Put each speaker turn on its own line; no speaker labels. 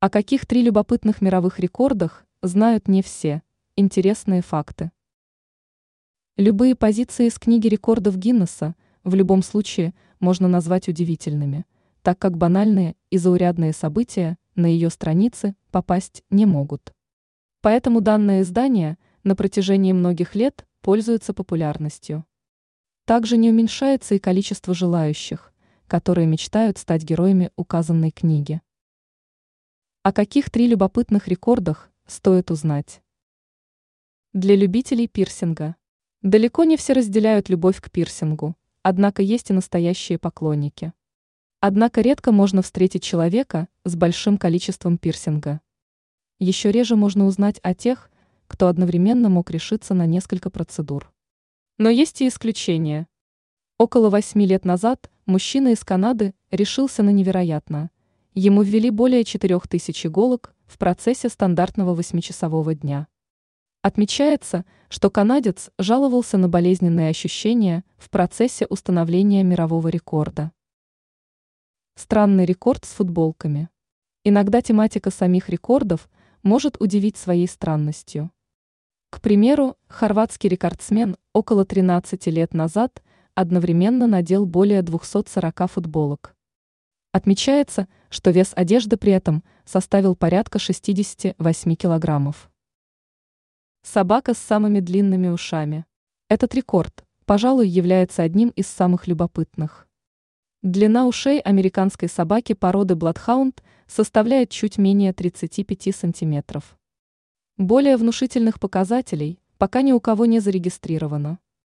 О каких три любопытных мировых рекордах знают не все. Интересные факты. Любые позиции из книги рекордов Гиннесса в любом случае можно назвать удивительными, так как банальные и заурядные события на ее страницы попасть не могут. Поэтому данное издание на протяжении многих лет пользуется популярностью. Также не уменьшается и количество желающих, которые мечтают стать героями указанной книги. О каких три любопытных рекордах стоит узнать? Для любителей пирсинга. Далеко не все разделяют любовь к пирсингу, однако есть и настоящие поклонники. Однако редко можно встретить человека с большим количеством пирсинга. Еще реже можно узнать о тех, кто одновременно мог решиться на несколько процедур. Но есть и исключения. Около восьми лет назад мужчина из Канады решился на невероятное – Ему ввели более 4000 иголок в процессе стандартного восьмичасового дня. Отмечается, что канадец жаловался на болезненные ощущения в процессе установления мирового рекорда. Странный рекорд с футболками. Иногда тематика самих рекордов может удивить своей странностью. К примеру, хорватский рекордсмен около 13 лет назад одновременно надел более 240 футболок. Отмечается, что вес одежды при этом составил порядка 68 килограммов. Собака с самыми длинными ушами. Этот рекорд, пожалуй, является одним из самых любопытных. Длина ушей американской собаки породы Бладхаунд составляет чуть менее 35 сантиметров. Более внушительных показателей пока ни у кого не зарегистрировано.